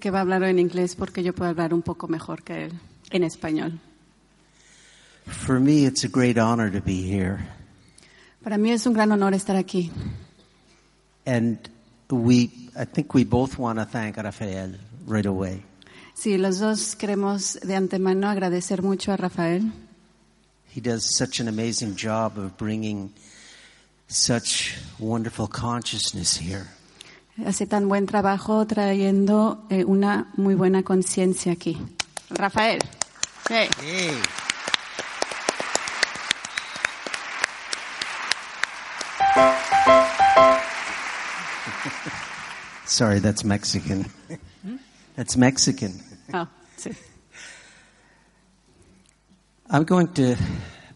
que va a hablar en inglés porque yo puedo hablar un poco mejor que él en español. For me, it's a great honor to be here. Para mí es un gran honor estar aquí. And we, I think we both want to thank Rafael right away. Sí, los dos queremos de antemano agradecer mucho a Rafael. He does such an amazing job of bringing such wonderful consciousness here. Hace tan buen trabajo trayendo eh, una muy buena conciencia aquí. Rafael. Sí. Hey. Sorry, that's Mexican. That's Mexican. Oh, sí. I'm going to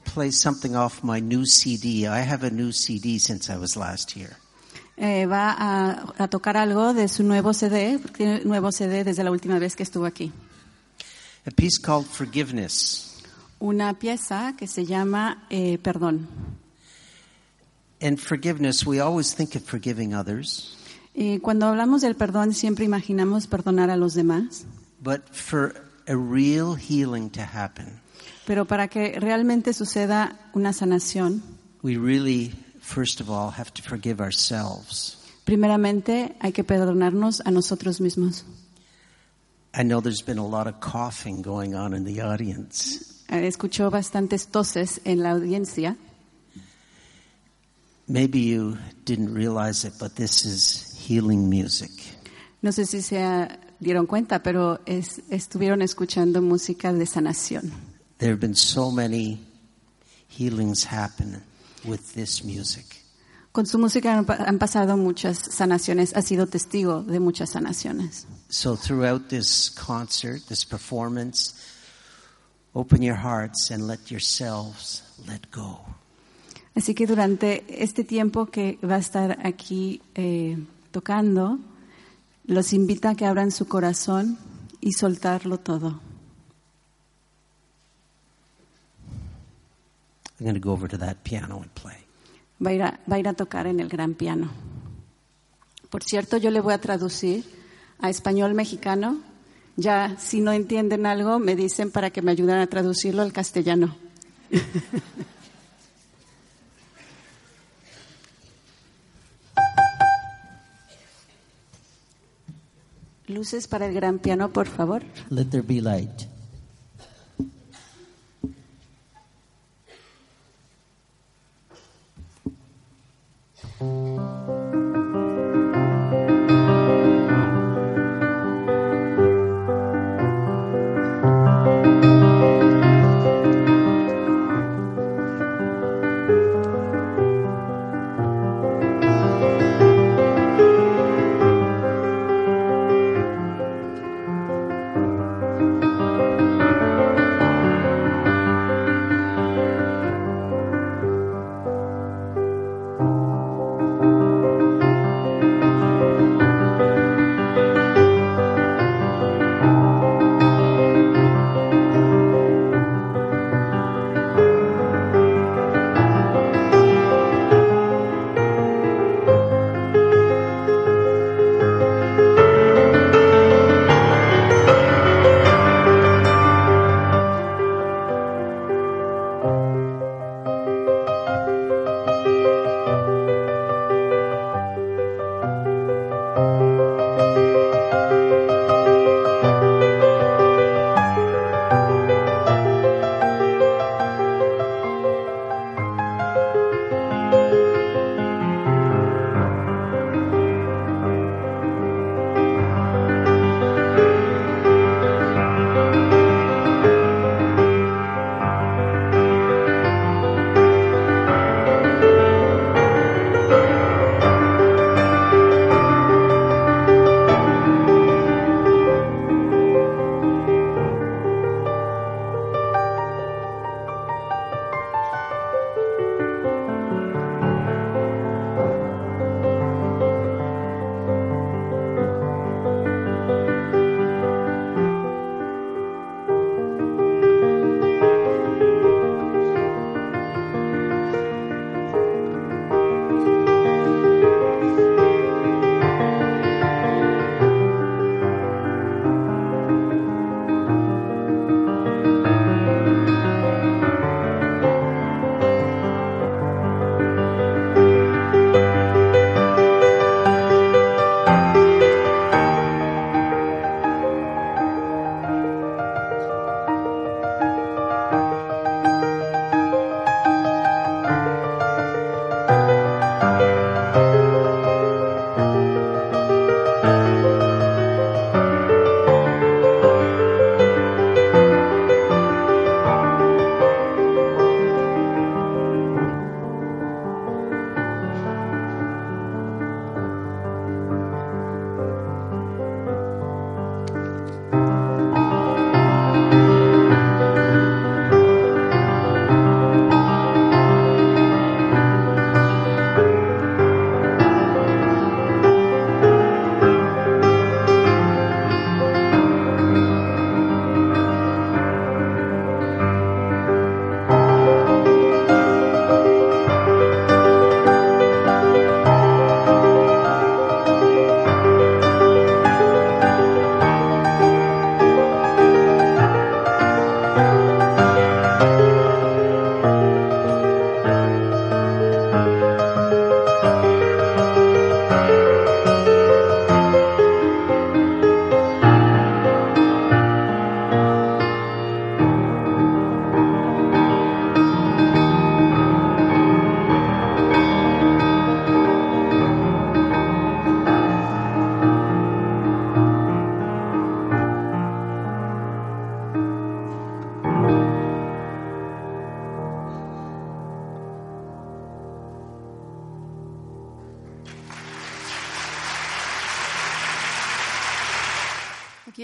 play something off my new CD. I have a new CD since I was last here. Eh, va a, a tocar algo de su nuevo CD, tiene nuevo CD desde la última vez que estuvo aquí. A piece called Forgiveness. Una pieza que se llama eh, Perdón. And forgiveness, we always think of forgiving others, Y cuando hablamos del perdón siempre imaginamos perdonar a los demás, but for a real healing to happen, pero para que realmente suceda una sanación, we really, first of all, have to forgive ourselves. primeramente hay que perdonarnos a nosotros mismos. I know there's been a lot of coughing going on in the audience. Eh, Escuchó bastantes toses en la audiencia. Maybe you didn't realize it, but this is healing music. No sé si se dieron cuenta, pero es- estuvieron escuchando música de sanación. There have been so many healings happen with this music. Con su música han, han pasado muchas sanaciones, ha sido testigo de muchas sanaciones. So throughout this concert, this performance, open your hearts and let yourselves let go. Así que durante este tiempo que va a estar aquí eh, tocando, los invita a que abran su corazón y soltarlo todo. I'm going to go over to that piano and play. Va a, ir a, va a ir a tocar en el gran piano. Por cierto, yo le voy a traducir a español mexicano. Ya, si no entienden algo, me dicen para que me ayuden a traducirlo al castellano. Luces para el gran piano, por favor. Let there be light. Thank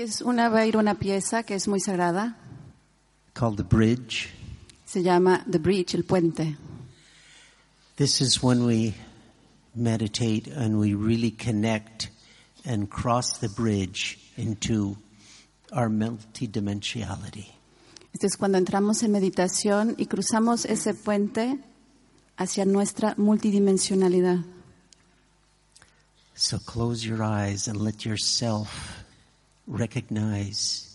Aquí es una, va a ir una pieza que es muy sagrada. called The Bridge. Se llama The Bridge, el puente. This is when we meditate and we really connect and cross the bridge into our multidimensionality. Esto es cuando entramos en meditación y cruzamos ese puente hacia nuestra multidimensionalidad. So close your eyes and let yourself recognize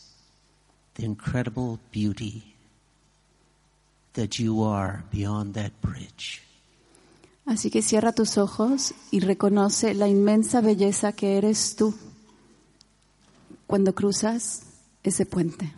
the incredible beauty that you are beyond that bridge. Así que cierra tus ojos y reconoce la inmensa belleza que eres tú cuando cruzas ese puente.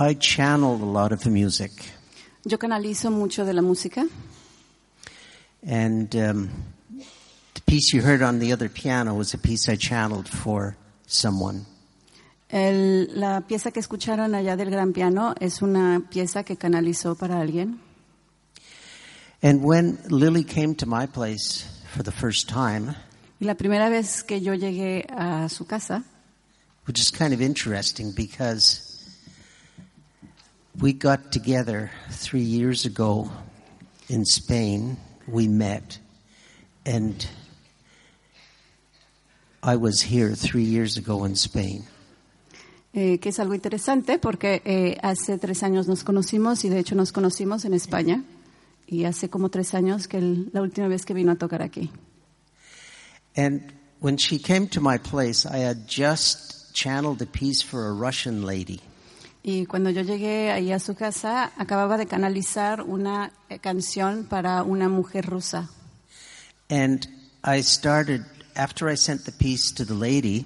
I channeled a lot of the music, Yo canalizo mucho de la música and um, the piece you heard on the other piano was a piece I channeled for someone. El- la pieza que escucharon allá del gran piano es una pieza que canalizó para alguien. And when Lily came to my place for the first time, Y la primera vez que yo llegué a su casa, which is kind of interesting because we got together three years ago in Spain. We met, and I was here three years ago in Spain. eh, que es algo interesante porque eh, hace tres años nos conocimos y de hecho nos conocimos en España y hace como tres años que el- la última vez que vino a tocar aquí. And when she came to my place, I had just channeled a piece for a Russian lady. Y cuando yo llegué ahí a su casa, acababa de canalizar una eh, canción para una mujer rusa. And I started, after I sent the piece to the lady,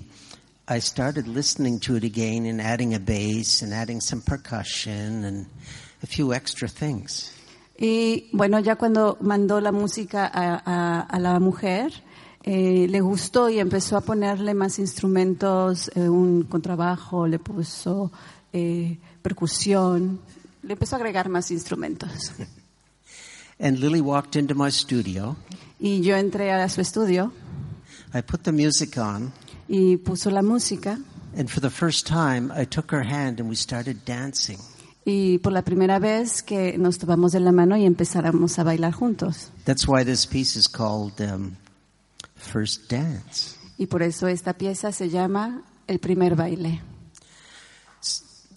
I started listening to it again and adding a bass and adding some percussion and a few extra things. Y bueno, ya cuando mandó la música a, a- a la mujer, eh, le gustó y empezó a ponerle más instrumentos, eh, un contrabajo, le puso eh, percusión. Le empezó a agregar más instrumentos. And Lily walked into my studio. Y yo entré a su estudio I put the music on, y puso la música. and for the first time, I took her hand and we started dancing. Y por la primera vez que nos tomamos de la mano y empezáramos a bailar juntos. That's why this piece is called um, First Dance. Y por eso esta pieza se llama El primer baile.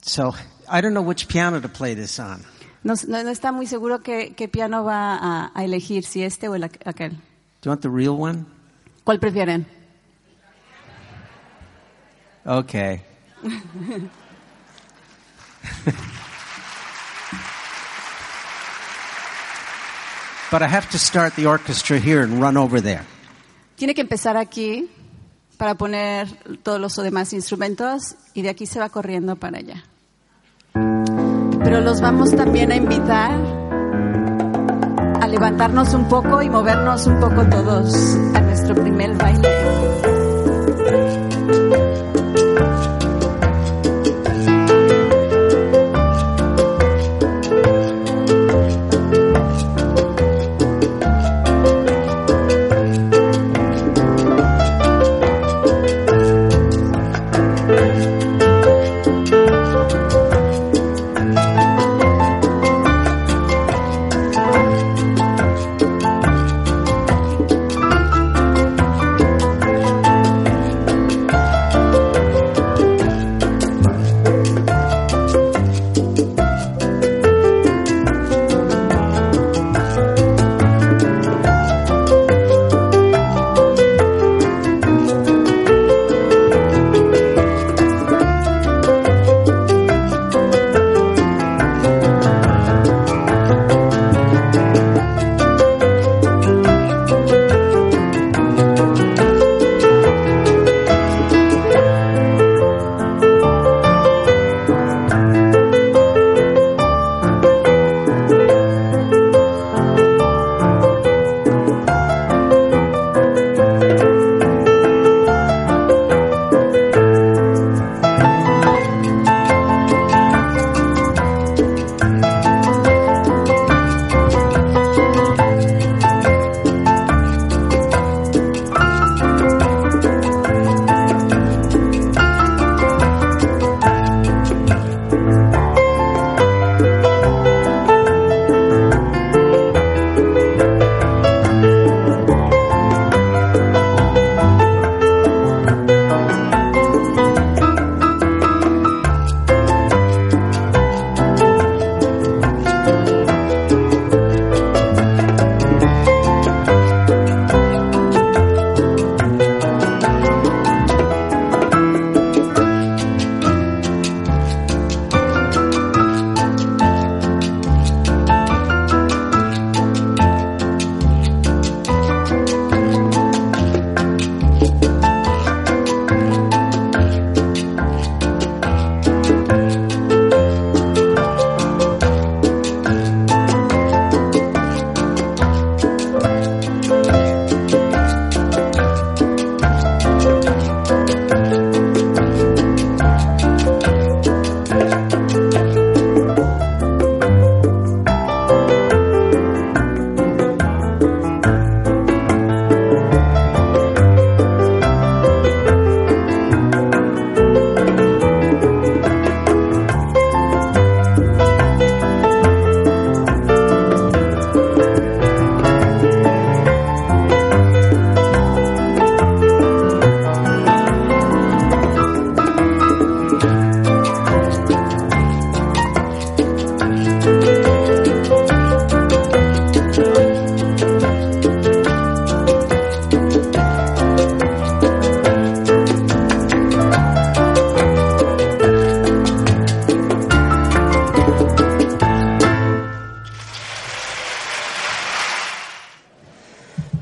So I don't know which piano to play this on. No, no- no está muy seguro qué, qué piano va a, a elegir, si este o el aqu- aquel. Do you want the real one? ¿Cuál prefieren? Okay. but I have to start the orchestra here and run over there. Tiene que empezar aquí para poner todos los demás instrumentos y de aquí se va corriendo para allá. Pero los vamos también a invitar a levantarnos un poco y movernos un poco todos a nuestro primer baile.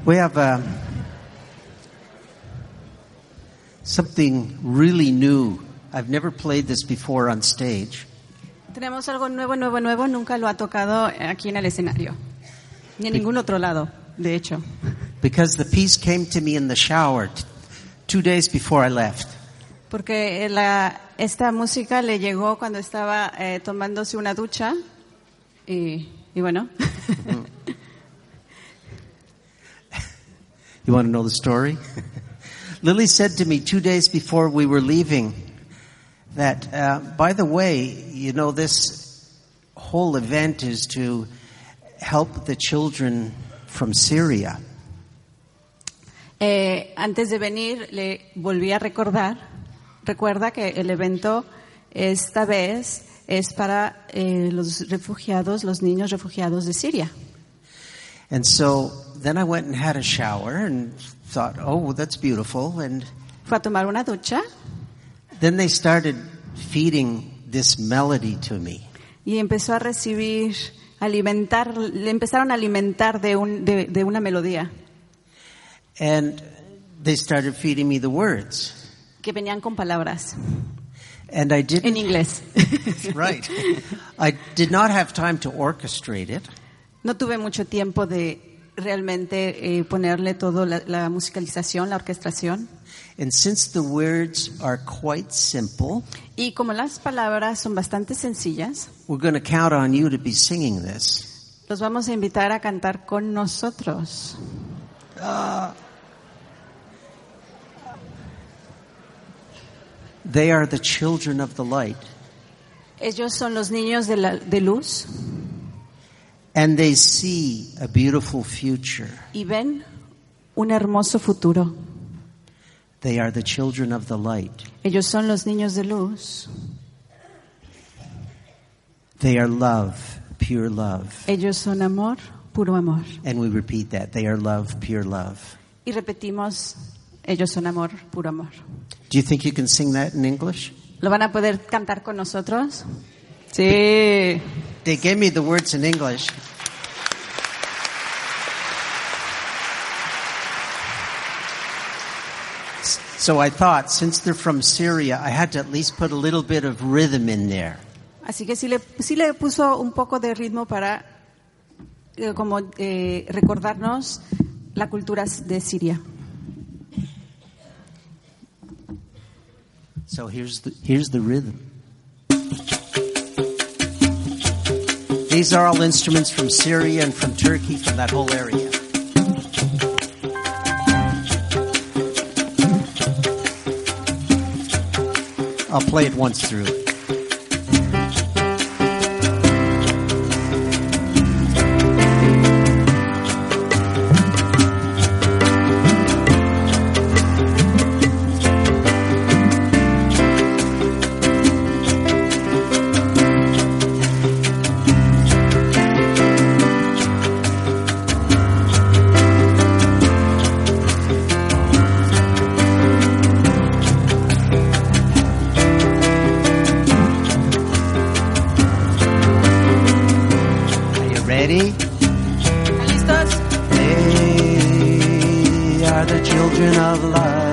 We have uh, something really new. I've never played this before on stage. Tenemos algo nuevo, nuevo, nuevo. Nunca lo ha tocado aquí en el escenario. Ni en ningún otro lado, de hecho. Because the piece came to me in the shower two days before I left. Porque la, esta música le llegó cuando estaba eh, tomándose una ducha y, y bueno. You want to know the story? Lily said to me two days before we were leaving that, uh, by the way, you know, this whole event is to help the children from Syria. Eh, antes de venir le volví a recordar, recuerda que el evento esta vez es para eh, los refugiados, los niños refugiados de Siria. And so then I went and had a shower and thought, oh, that's beautiful. And Fue a tomar una ducha then they started feeding this melody to me. y empezó a recibir, alimentar, le empezaron a alimentar de, un, de, de una melodía And they started feeding me the words. que venían con palabras And I didn't, inglés. right. I did not have time to orchestrate it. No tuve mucho tiempo de realmente eh, ponerle todo la, la musicalización, la orquestación. And since the words are quite simple, Y como las palabras son bastante sencillas, we're going to count on you to be singing this. los vamos a invitar a cantar con nosotros. They are the children of the light, Ellos son los niños de, la, de luz and they see a beautiful future. y ven un hermoso futuro. They are the children of the light. Ellos son los niños de luz. They are love, pure love. Ellos son amor, puro amor. And we repeat that. They are love, pure love. Y repetimos, ellos son amor, puro amor. Do you think you can sing that in English? ¿Lo van a poder cantar con nosotros? Sí. They gave me the words in English. So I thought, since they're from Syria, I had to at least put a little bit of rhythm in there. Así que sí le, sí le puso un poco de ritmo para eh, como eh, recordarnos la cultura de Siria. So here's the, here's the rhythm. These are all instruments from Syria and from Turkey, from that whole area. I'll play it once through. Ready? Listos? They are the children of light,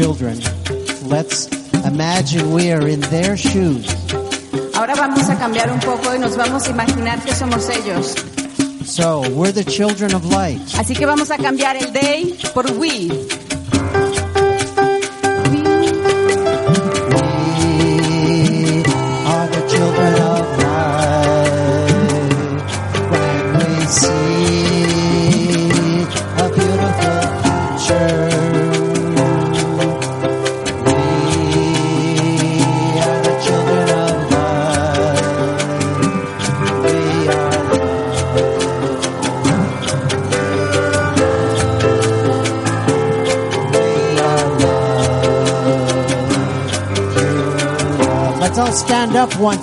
children. Let's imagine we are in their shoes. Ahora vamos a cambiar un poco y nos vamos a imaginar que somos ellos. So, we're the children of light. Así que vamos a cambiar el they por we.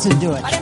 to do it.